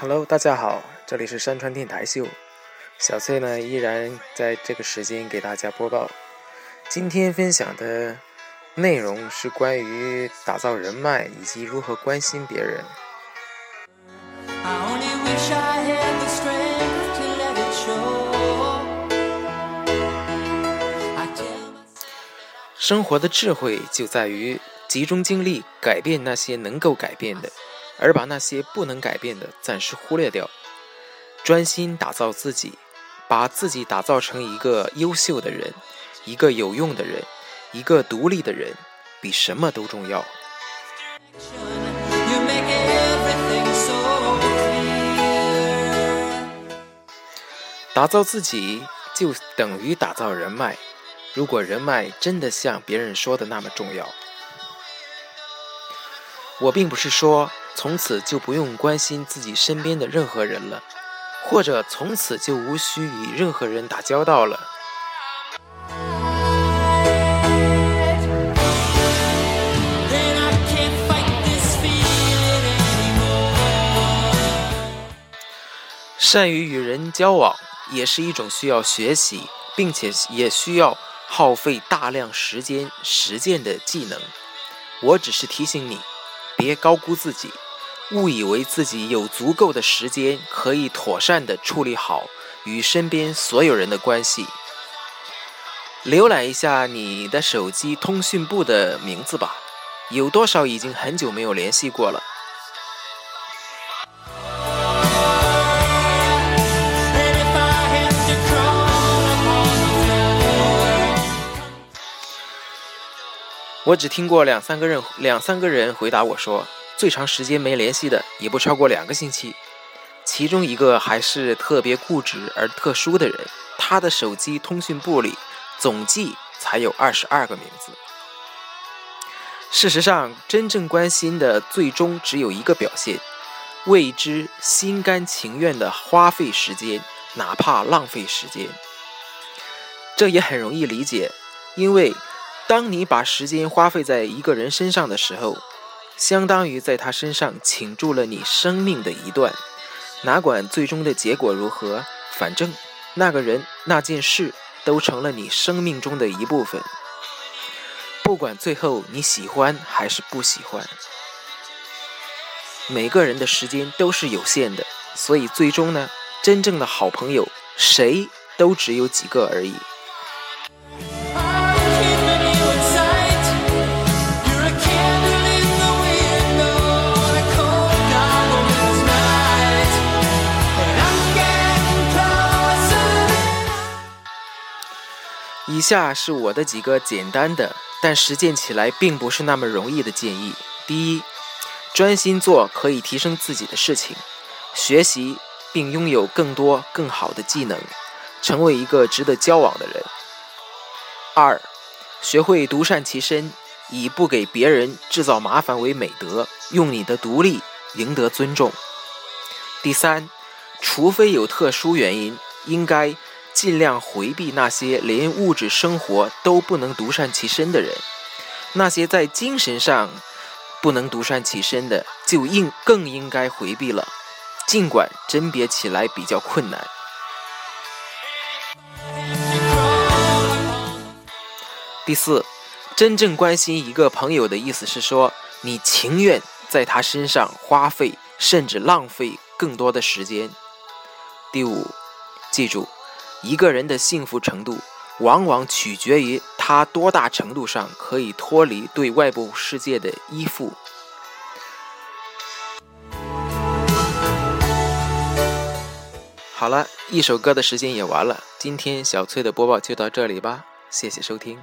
Hello，大家好，这里是山川电台秀，小翠呢依然在这个时间给大家播报。今天分享的内容是关于打造人脉以及如何关心别人。生活的智慧就在于集中精力改变那些能够改变的。而把那些不能改变的暂时忽略掉，专心打造自己，把自己打造成一个优秀的人，一个有用的人，一个独立的人，比什么都重要。打造自己就等于打造人脉，如果人脉真的像别人说的那么重要，我并不是说。从此就不用关心自己身边的任何人了，或者从此就无需与任何人打交道了。善于与人交往，也是一种需要学习，并且也需要耗费大量时间实践的技能。我只是提醒你，别高估自己。误以为自己有足够的时间可以妥善地处理好与身边所有人的关系。浏览一下你的手机通讯簿的名字吧，有多少已经很久没有联系过了？我只听过两三个人，两三个人回答我说。最长时间没联系的也不超过两个星期，其中一个还是特别固执而特殊的人，他的手机通讯簿里总计才有二十二个名字。事实上，真正关心的最终只有一个表现：为之心甘情愿的花费时间，哪怕浪费时间。这也很容易理解，因为当你把时间花费在一个人身上的时候。相当于在他身上倾注了你生命的一段，哪管最终的结果如何，反正那个人、那件事都成了你生命中的一部分。不管最后你喜欢还是不喜欢，每个人的时间都是有限的，所以最终呢，真正的好朋友谁都只有几个而已。以下是我的几个简单的，但实践起来并不是那么容易的建议。第一，专心做可以提升自己的事情，学习并拥有更多更好的技能，成为一个值得交往的人。二，学会独善其身，以不给别人制造麻烦为美德，用你的独立赢得尊重。第三，除非有特殊原因，应该。尽量回避那些连物质生活都不能独善其身的人，那些在精神上不能独善其身的，就应更应该回避了。尽管甄别起来比较困难。第四，真正关心一个朋友的意思是说，你情愿在他身上花费甚至浪费更多的时间。第五，记住。一个人的幸福程度，往往取决于他多大程度上可以脱离对外部世界的依附。好了，一首歌的时间也完了，今天小崔的播报就到这里吧，谢谢收听。